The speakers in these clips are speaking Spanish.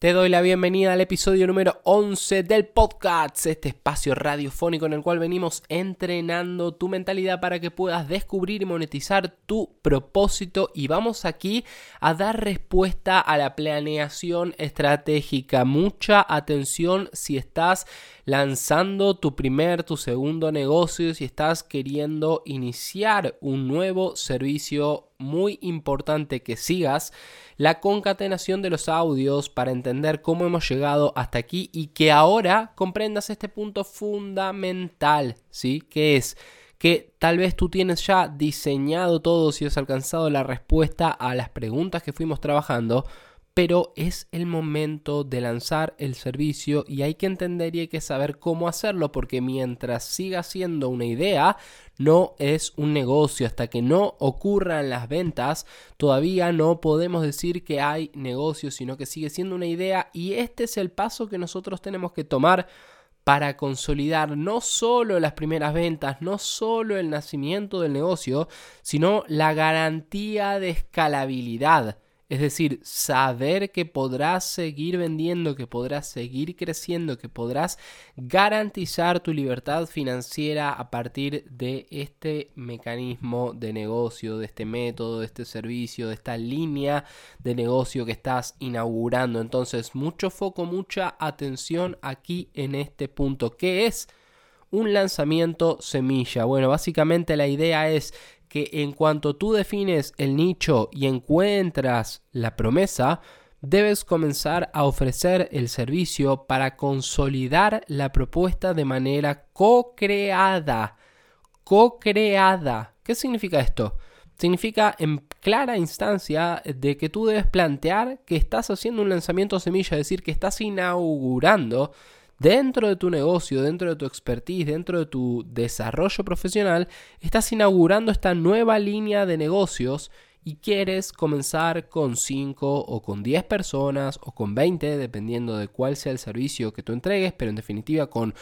Te doy la bienvenida al episodio número 11 del podcast, este espacio radiofónico en el cual venimos entrenando tu mentalidad para que puedas descubrir y monetizar tu propósito y vamos aquí a dar respuesta a la planeación estratégica. Mucha atención si estás lanzando tu primer, tu segundo negocio, si estás queriendo iniciar un nuevo servicio muy importante que sigas la concatenación de los audios para entender cómo hemos llegado hasta aquí y que ahora comprendas este punto fundamental, ¿sí? Que es que tal vez tú tienes ya diseñado todo si has alcanzado la respuesta a las preguntas que fuimos trabajando, pero es el momento de lanzar el servicio y hay que entender y hay que saber cómo hacerlo porque mientras siga siendo una idea no es un negocio hasta que no ocurran las ventas todavía no podemos decir que hay negocio sino que sigue siendo una idea y este es el paso que nosotros tenemos que tomar para consolidar no solo las primeras ventas, no solo el nacimiento del negocio, sino la garantía de escalabilidad. Es decir, saber que podrás seguir vendiendo, que podrás seguir creciendo, que podrás garantizar tu libertad financiera a partir de este mecanismo de negocio, de este método, de este servicio, de esta línea de negocio que estás inaugurando. Entonces, mucho foco, mucha atención aquí en este punto. ¿Qué es? Un lanzamiento semilla. Bueno, básicamente la idea es que en cuanto tú defines el nicho y encuentras la promesa, debes comenzar a ofrecer el servicio para consolidar la propuesta de manera co-creada. Co-creada. ¿Qué significa esto? Significa en clara instancia de que tú debes plantear que estás haciendo un lanzamiento semilla, es decir, que estás inaugurando dentro de tu negocio, dentro de tu expertise, dentro de tu desarrollo profesional, estás inaugurando esta nueva línea de negocios y quieres comenzar con 5 o con 10 personas o con 20, dependiendo de cuál sea el servicio que tú entregues, pero en definitiva con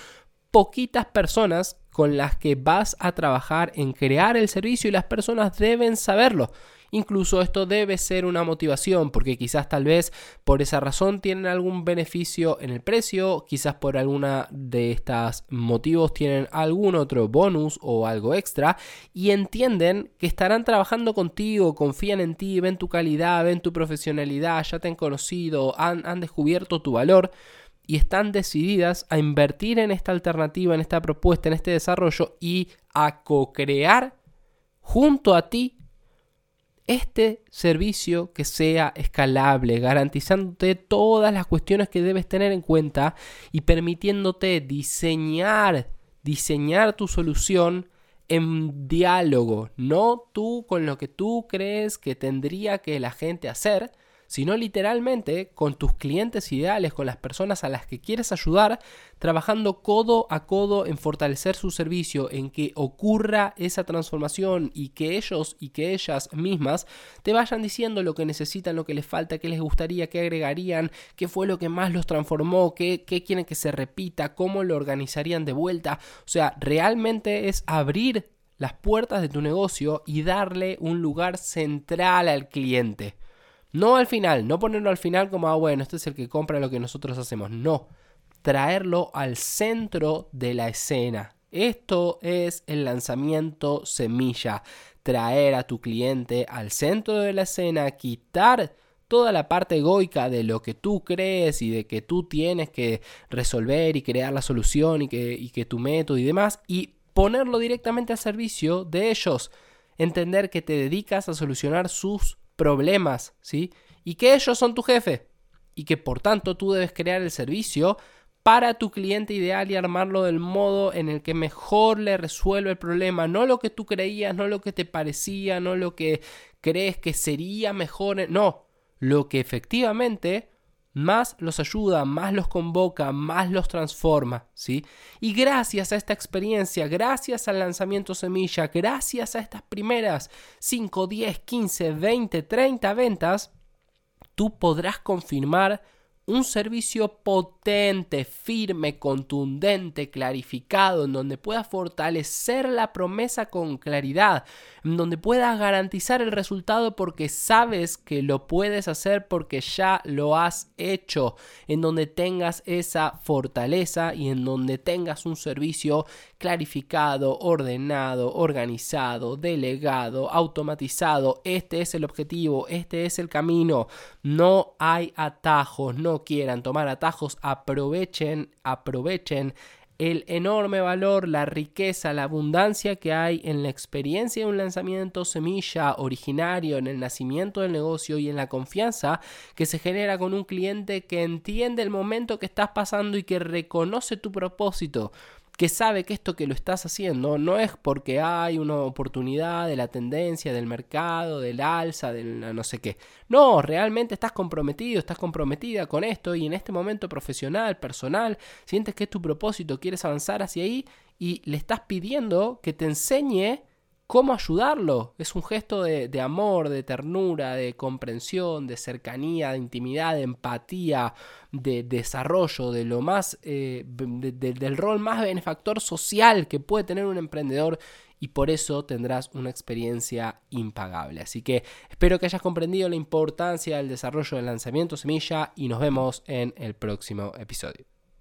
poquitas personas con las que vas a trabajar en crear el servicio y las personas deben saberlo. Incluso esto debe ser una motivación porque quizás tal vez por esa razón tienen algún beneficio en el precio, quizás por alguna de estos motivos tienen algún otro bonus o algo extra y entienden que estarán trabajando contigo, confían en ti, ven tu calidad, ven tu profesionalidad, ya te han conocido, han, han descubierto tu valor y están decididas a invertir en esta alternativa, en esta propuesta, en este desarrollo y a co-crear junto a ti este servicio que sea escalable, garantizándote todas las cuestiones que debes tener en cuenta y permitiéndote diseñar, diseñar tu solución en diálogo, no tú con lo que tú crees que tendría que la gente hacer, sino literalmente con tus clientes ideales, con las personas a las que quieres ayudar, trabajando codo a codo en fortalecer su servicio, en que ocurra esa transformación y que ellos y que ellas mismas te vayan diciendo lo que necesitan, lo que les falta, qué les gustaría, qué agregarían, qué fue lo que más los transformó, qué, qué quieren que se repita, cómo lo organizarían de vuelta. O sea, realmente es abrir las puertas de tu negocio y darle un lugar central al cliente. No al final, no ponerlo al final como, ah, bueno, este es el que compra lo que nosotros hacemos. No, traerlo al centro de la escena. Esto es el lanzamiento semilla. Traer a tu cliente al centro de la escena, quitar toda la parte egoica de lo que tú crees y de que tú tienes que resolver y crear la solución y que, y que tu método y demás, y ponerlo directamente al servicio de ellos. Entender que te dedicas a solucionar sus problemas, ¿sí? Y que ellos son tu jefe. Y que por tanto tú debes crear el servicio para tu cliente ideal y armarlo del modo en el que mejor le resuelve el problema, no lo que tú creías, no lo que te parecía, no lo que crees que sería mejor, no, lo que efectivamente más los ayuda, más los convoca, más los transforma, ¿sí? Y gracias a esta experiencia, gracias al lanzamiento semilla, gracias a estas primeras 5, 10, 15, 20, 30 ventas, tú podrás confirmar un servicio potente, firme, contundente, clarificado, en donde puedas fortalecer la promesa con claridad, en donde puedas garantizar el resultado porque sabes que lo puedes hacer porque ya lo has hecho, en donde tengas esa fortaleza y en donde tengas un servicio clarificado, ordenado, organizado, delegado, automatizado. Este es el objetivo, este es el camino. No hay atajos, no quieran tomar atajos, aprovechen, aprovechen el enorme valor, la riqueza, la abundancia que hay en la experiencia de un lanzamiento semilla originario, en el nacimiento del negocio y en la confianza que se genera con un cliente que entiende el momento que estás pasando y que reconoce tu propósito que sabe que esto que lo estás haciendo no es porque hay una oportunidad de la tendencia, del mercado, del alza, del no sé qué. No, realmente estás comprometido, estás comprometida con esto y en este momento profesional, personal, sientes que es tu propósito, quieres avanzar hacia ahí y le estás pidiendo que te enseñe cómo ayudarlo. Es un gesto de, amor, de ternura, de comprensión, de cercanía, de intimidad, de empatía, de desarrollo, de lo más, eh, del rol más benefactor social que puede tener un emprendedor y por eso tendrás una experiencia impagable. Así que espero que hayas comprendido la importancia del desarrollo del lanzamiento semilla y nos vemos en el próximo episodio.